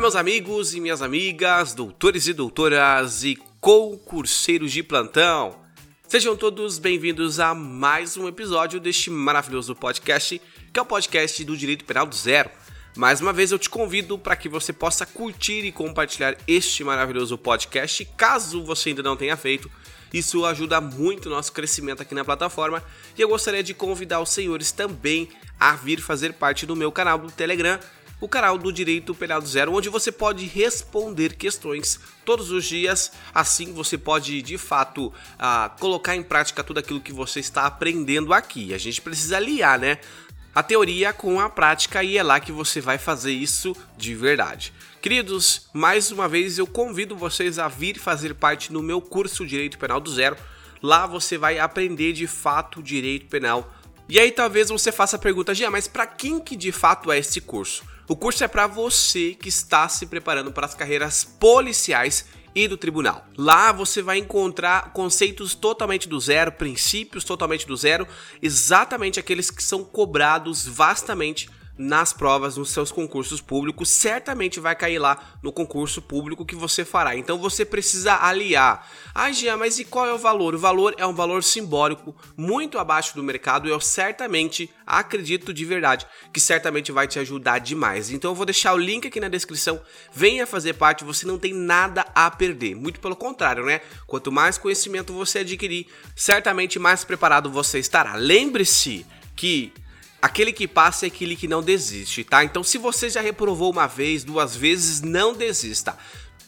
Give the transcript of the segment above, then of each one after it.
Meus amigos e minhas amigas, doutores e doutoras e concurseiros de plantão. Sejam todos bem-vindos a mais um episódio deste maravilhoso podcast, que é o podcast do Direito Penal do Zero. Mais uma vez eu te convido para que você possa curtir e compartilhar este maravilhoso podcast, caso você ainda não tenha feito. Isso ajuda muito o nosso crescimento aqui na plataforma e eu gostaria de convidar os senhores também a vir fazer parte do meu canal do Telegram o canal do Direito Penal do Zero, onde você pode responder questões todos os dias. Assim você pode de fato uh, colocar em prática tudo aquilo que você está aprendendo aqui. A gente precisa aliar, né? A teoria com a prática e é lá que você vai fazer isso de verdade. Queridos, mais uma vez eu convido vocês a vir fazer parte no meu curso Direito Penal do Zero. Lá você vai aprender de fato direito penal. E aí talvez você faça a pergunta, Gia, mas para quem que de fato é esse curso? O curso é para você que está se preparando para as carreiras policiais e do tribunal. Lá você vai encontrar conceitos totalmente do zero, princípios totalmente do zero, exatamente aqueles que são cobrados vastamente nas provas, nos seus concursos públicos, certamente vai cair lá no concurso público que você fará. Então você precisa aliar. Ah, Gia, mas e qual é o valor? O valor é um valor simbólico, muito abaixo do mercado. Eu certamente acredito de verdade que certamente vai te ajudar demais. Então eu vou deixar o link aqui na descrição. Venha fazer parte, você não tem nada a perder. Muito pelo contrário, né? Quanto mais conhecimento você adquirir, certamente mais preparado você estará. Lembre-se que Aquele que passa é aquele que não desiste, tá? Então, se você já reprovou uma vez, duas vezes, não desista.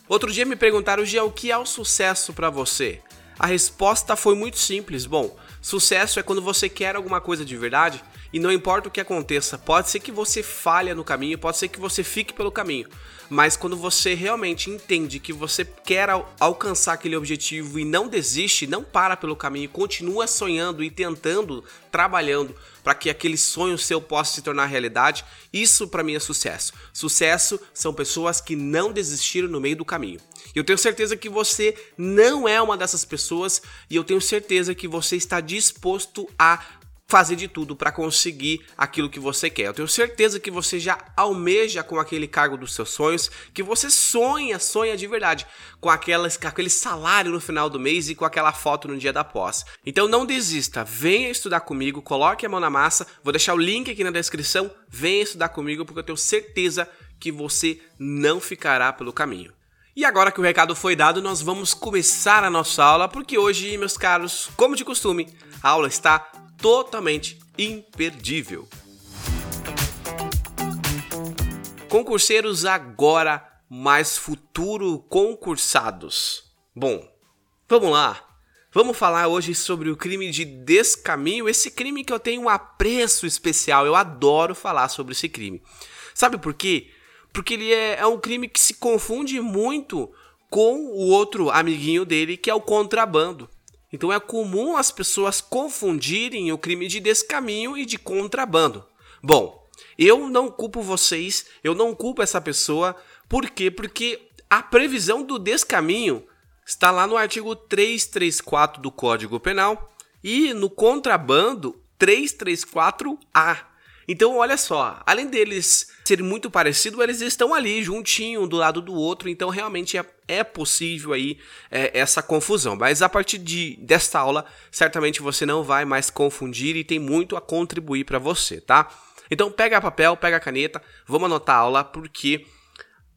Outro dia me perguntaram, Gia, o que é o sucesso para você? A resposta foi muito simples. Bom, sucesso é quando você quer alguma coisa de verdade e não importa o que aconteça, pode ser que você falhe no caminho, pode ser que você fique pelo caminho, mas quando você realmente entende que você quer al alcançar aquele objetivo e não desiste, não para pelo caminho, continua sonhando e tentando, trabalhando para que aquele sonho seu possa se tornar realidade, isso para mim é sucesso. Sucesso são pessoas que não desistiram no meio do caminho. Eu tenho certeza que você não é uma dessas pessoas e eu tenho certeza que você está disposto a fazer de tudo para conseguir aquilo que você quer. Eu tenho certeza que você já almeja com aquele cargo dos seus sonhos, que você sonha, sonha de verdade, com, aquelas, com aquele salário no final do mês e com aquela foto no dia da posse. Então não desista, venha estudar comigo, coloque a mão na massa, vou deixar o link aqui na descrição, venha estudar comigo porque eu tenho certeza que você não ficará pelo caminho. E agora que o recado foi dado, nós vamos começar a nossa aula, porque hoje, meus caros, como de costume, a aula está totalmente imperdível. Concurseiros agora, mais futuro concursados. Bom, vamos lá. Vamos falar hoje sobre o crime de descaminho, esse crime que eu tenho um apreço especial. Eu adoro falar sobre esse crime. Sabe por quê? Porque ele é, é um crime que se confunde muito com o outro amiguinho dele, que é o contrabando. Então é comum as pessoas confundirem o crime de descaminho e de contrabando. Bom, eu não culpo vocês, eu não culpo essa pessoa, por quê? Porque a previsão do descaminho está lá no artigo 334 do Código Penal e no contrabando 334A. Então, olha só, além deles serem muito parecidos, eles estão ali juntinho, do lado do outro, então realmente é, é possível aí é, essa confusão. Mas a partir de, desta aula, certamente você não vai mais confundir e tem muito a contribuir para você, tá? Então pega papel, pega caneta, vamos anotar a aula, porque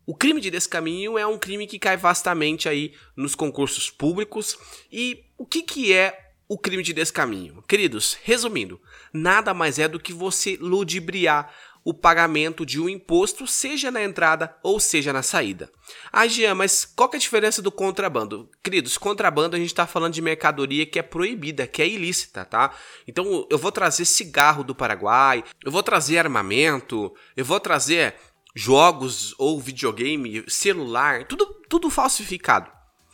o crime de descaminho é um crime que cai vastamente aí nos concursos públicos. E o que, que é o crime de descaminho. Queridos, resumindo, nada mais é do que você ludibriar o pagamento de um imposto, seja na entrada ou seja na saída. Ah, Jean, mas qual é a diferença do contrabando? Queridos, contrabando a gente está falando de mercadoria que é proibida, que é ilícita, tá? Então eu vou trazer cigarro do Paraguai, eu vou trazer armamento, eu vou trazer jogos ou videogame, celular, tudo, tudo falsificado.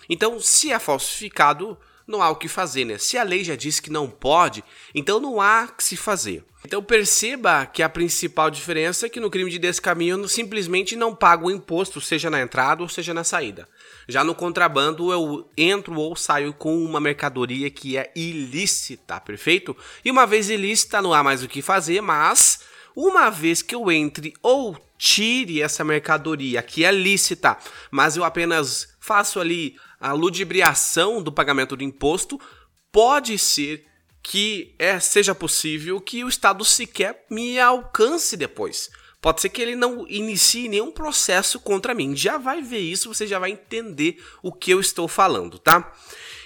Então, se é falsificado, não há o que fazer, né? Se a lei já diz que não pode, então não há que se fazer. Então perceba que a principal diferença é que no crime de descaminho simplesmente não pago o imposto, seja na entrada ou seja na saída. Já no contrabando eu entro ou saio com uma mercadoria que é ilícita, perfeito? E uma vez ilícita não há mais o que fazer, mas uma vez que eu entre ou tire essa mercadoria que é lícita, mas eu apenas faço ali a ludibriação do pagamento do imposto, pode ser que é, seja possível que o Estado sequer me alcance depois. Pode ser que ele não inicie nenhum processo contra mim. Já vai ver isso, você já vai entender o que eu estou falando, tá?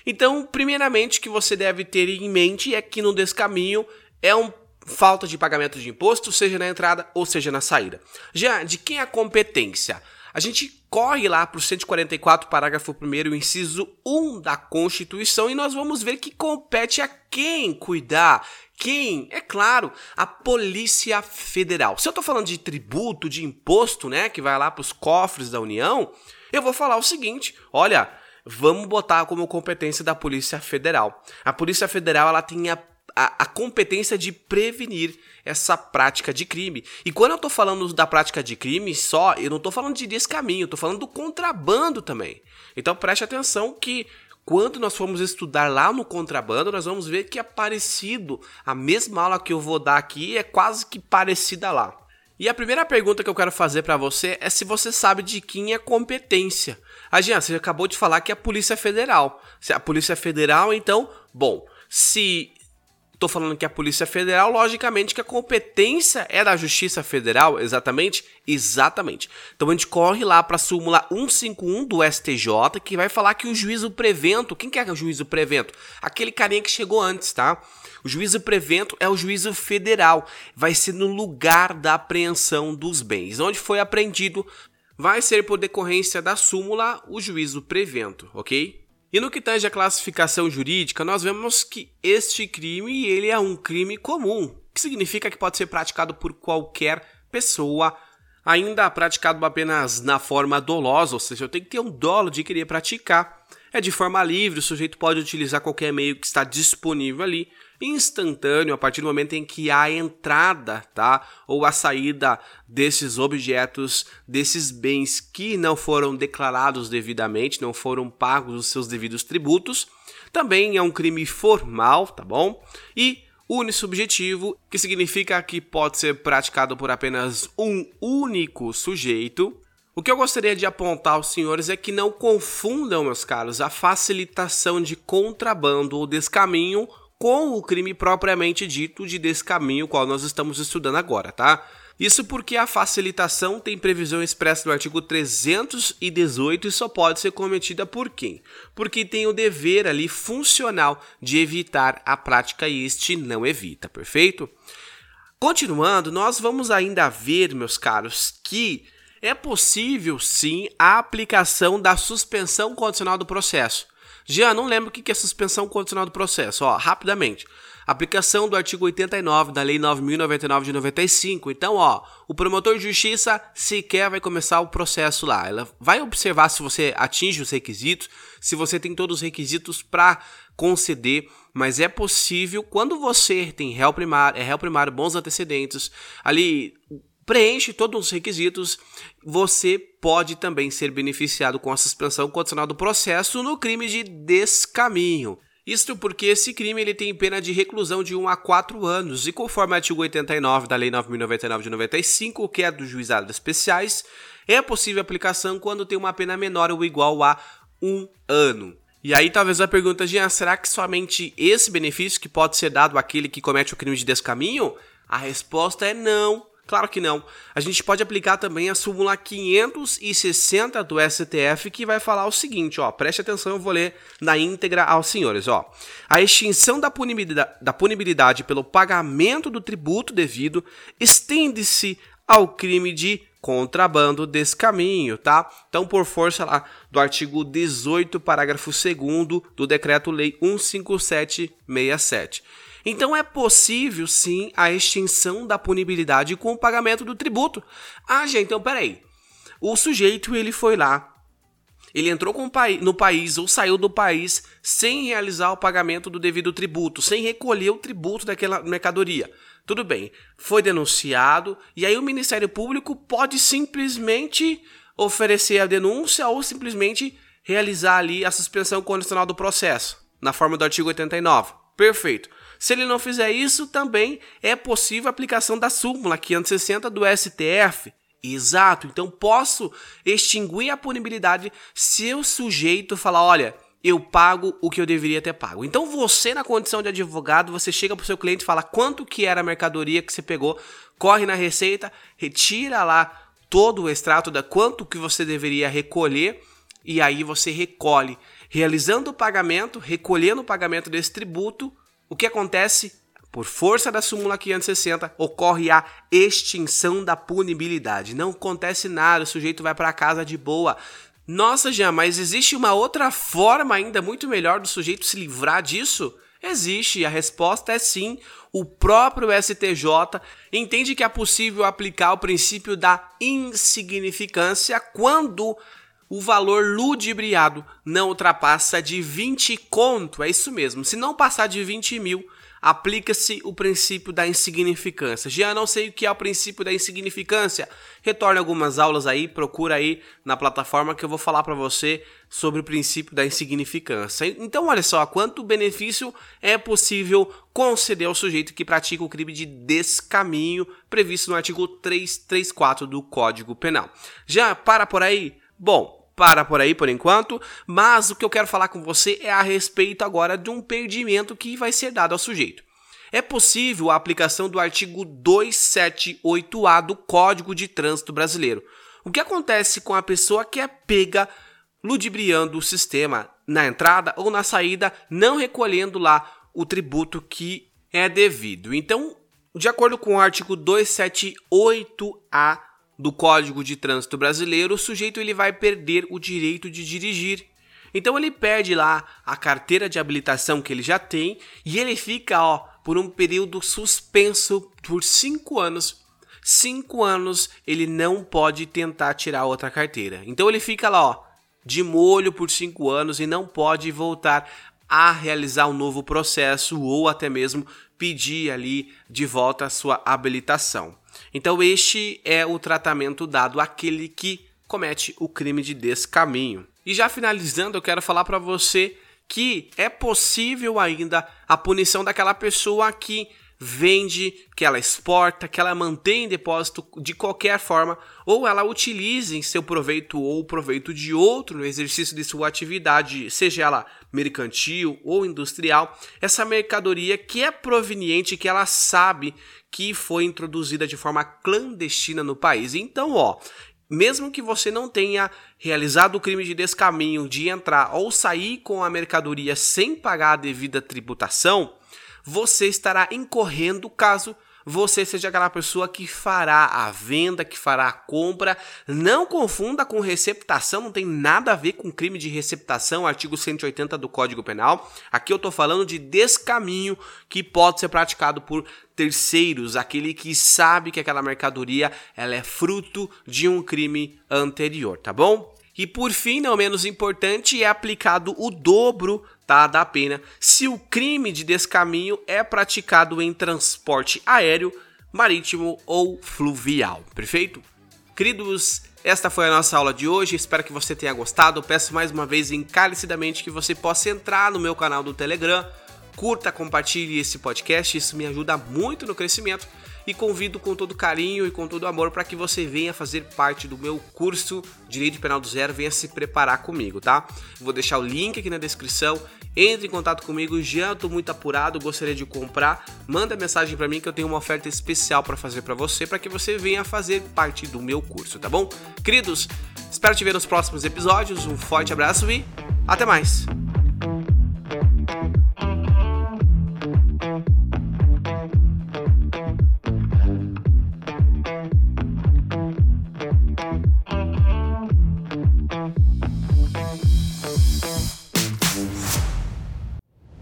Então, primeiramente, que você deve ter em mente é que no descaminho é um falta de pagamento de imposto, seja na entrada ou seja na saída. Já de quem é a competência? A gente corre lá para o 144, parágrafo 1, inciso 1 da Constituição, e nós vamos ver que compete a quem cuidar. Quem? É claro, a Polícia Federal. Se eu estou falando de tributo, de imposto, né, que vai lá para os cofres da União, eu vou falar o seguinte: olha, vamos botar como competência da Polícia Federal. A Polícia Federal ela tem a a, a, competência de prevenir essa prática de crime. E quando eu estou falando da prática de crime só, eu não estou falando de descaminho, eu estou falando do contrabando também. Então preste atenção que quando nós formos estudar lá no contrabando, nós vamos ver que é parecido. A mesma aula que eu vou dar aqui é quase que parecida lá. E a primeira pergunta que eu quero fazer para você é se você sabe de quem é competência. A ah, Jean, você acabou de falar que é a Polícia Federal. Se é a Polícia Federal, então, bom, se Estou falando que a Polícia Federal, logicamente que a competência é da Justiça Federal, exatamente? Exatamente. Então a gente corre lá para a súmula 151 do STJ, que vai falar que o juízo prevento, quem que é o juízo prevento? Aquele carinha que chegou antes, tá? O juízo prevento é o juízo federal, vai ser no lugar da apreensão dos bens. Onde foi apreendido, vai ser por decorrência da súmula o juízo prevento, ok? E no que tange a classificação jurídica, nós vemos que este crime ele é um crime comum, que significa que pode ser praticado por qualquer pessoa, ainda praticado apenas na forma dolosa, ou seja, eu tenho que ter um dolo de querer praticar. É de forma livre, o sujeito pode utilizar qualquer meio que está disponível ali, instantâneo a partir do momento em que há a entrada, tá? Ou a saída desses objetos, desses bens que não foram declarados devidamente, não foram pagos os seus devidos tributos. Também é um crime formal, tá bom? E unissubjetivo, que significa que pode ser praticado por apenas um único sujeito. O que eu gostaria de apontar aos senhores é que não confundam, meus caros, a facilitação de contrabando ou descaminho com o crime propriamente dito de descaminho, qual nós estamos estudando agora, tá? Isso porque a facilitação tem previsão expressa no artigo 318 e só pode ser cometida por quem? Porque tem o dever ali funcional de evitar a prática e este não evita, perfeito? Continuando, nós vamos ainda ver, meus caros, que é possível sim a aplicação da suspensão condicional do processo. Já não lembro o que é suspensão condicional do processo. Ó, rapidamente. Aplicação do artigo 89 da Lei 9.099 de 95. Então, ó, o promotor de justiça sequer vai começar o processo lá. Ela vai observar se você atinge os requisitos, se você tem todos os requisitos para conceder, mas é possível quando você tem réu primário, é réu primário, bons antecedentes, ali preenche todos os requisitos, você pode também ser beneficiado com a suspensão condicional do processo no crime de descaminho. Isto porque esse crime ele tem pena de reclusão de 1 a 4 anos, e conforme o artigo 89 da Lei 9.099 de 95, que é dos juizados especiais, é possível aplicação quando tem uma pena menor ou igual a 1 ano. E aí talvez a pergunta, Jean, será que somente esse benefício que pode ser dado àquele que comete o crime de descaminho? A resposta é não. Claro que não. A gente pode aplicar também a súmula 560 do STF, que vai falar o seguinte, ó, preste atenção, eu vou ler na íntegra aos senhores, ó. A extinção da punibilidade, da punibilidade pelo pagamento do tributo devido estende-se ao crime de contrabando descaminho, tá? Então, por força lá do artigo 18, parágrafo 2 do Decreto-Lei 15767. Então é possível sim a extinção da punibilidade com o pagamento do tributo. Ah, gente, então peraí. O sujeito ele foi lá, ele entrou no país ou saiu do país sem realizar o pagamento do devido tributo, sem recolher o tributo daquela mercadoria. Tudo bem, foi denunciado e aí o Ministério Público pode simplesmente oferecer a denúncia ou simplesmente realizar ali a suspensão condicional do processo, na forma do artigo 89. Perfeito. Se ele não fizer isso, também é possível a aplicação da súmula 560 do STF. Exato. Então posso extinguir a punibilidade se o sujeito falar, olha, eu pago o que eu deveria ter pago. Então você na condição de advogado, você chega pro seu cliente e fala quanto que era a mercadoria que você pegou, corre na receita, retira lá todo o extrato da quanto que você deveria recolher e aí você recolhe, realizando o pagamento, recolhendo o pagamento desse tributo, o que acontece? Por força da súmula 560, ocorre a extinção da punibilidade. Não acontece nada, o sujeito vai para casa de boa. Nossa, Jean, mas existe uma outra forma ainda muito melhor do sujeito se livrar disso? Existe, a resposta é sim. O próprio STJ entende que é possível aplicar o princípio da insignificância quando o valor ludibriado não ultrapassa de 20 conto. É isso mesmo. Se não passar de 20 mil, aplica-se o princípio da insignificância. Já não sei o que é o princípio da insignificância. Retorne algumas aulas aí, procura aí na plataforma que eu vou falar para você sobre o princípio da insignificância. Então, olha só, quanto benefício é possível conceder ao sujeito que pratica o crime de descaminho previsto no artigo 334 do Código Penal. Já para por aí? Bom, para por aí por enquanto, mas o que eu quero falar com você é a respeito agora de um perdimento que vai ser dado ao sujeito. É possível a aplicação do artigo 278A do Código de Trânsito Brasileiro. O que acontece com a pessoa que é pega ludibriando o sistema na entrada ou na saída, não recolhendo lá o tributo que é devido? Então, de acordo com o artigo 278A do Código de Trânsito Brasileiro, o sujeito ele vai perder o direito de dirigir. Então ele perde lá a carteira de habilitação que ele já tem e ele fica, ó, por um período suspenso por cinco anos. Cinco anos ele não pode tentar tirar outra carteira. Então ele fica lá, ó, de molho por cinco anos e não pode voltar a realizar um novo processo ou até mesmo pedir ali de volta a sua habilitação. Então, este é o tratamento dado àquele que comete o crime de descaminho. E já finalizando, eu quero falar para você que é possível ainda a punição daquela pessoa que vende, que ela exporta, que ela mantém em depósito de qualquer forma, ou ela utilize em seu proveito ou proveito de outro no exercício de sua atividade, seja ela mercantil ou industrial, essa mercadoria que é proveniente, que ela sabe que foi introduzida de forma clandestina no país. Então, ó, mesmo que você não tenha realizado o crime de descaminho de entrar ou sair com a mercadoria sem pagar a devida tributação, você estará incorrendo caso você seja aquela pessoa que fará a venda, que fará a compra. Não confunda com receptação, não tem nada a ver com crime de receptação, artigo 180 do Código Penal. Aqui eu estou falando de descaminho que pode ser praticado por terceiros, aquele que sabe que aquela mercadoria ela é fruto de um crime anterior, tá bom? E por fim, não menos importante, é aplicado o dobro tá, da pena se o crime de descaminho é praticado em transporte aéreo, marítimo ou fluvial. Perfeito? Queridos, esta foi a nossa aula de hoje. Espero que você tenha gostado. Peço mais uma vez encarecidamente que você possa entrar no meu canal do Telegram, curta, compartilhe esse podcast. Isso me ajuda muito no crescimento e convido com todo carinho e com todo amor para que você venha fazer parte do meu curso Direito Penal do Zero, venha se preparar comigo, tá? Vou deixar o link aqui na descrição. Entre em contato comigo, já estou muito apurado, gostaria de comprar. Manda mensagem para mim que eu tenho uma oferta especial para fazer para você, para que você venha fazer parte do meu curso, tá bom? Queridos, espero te ver nos próximos episódios. Um forte abraço e até mais.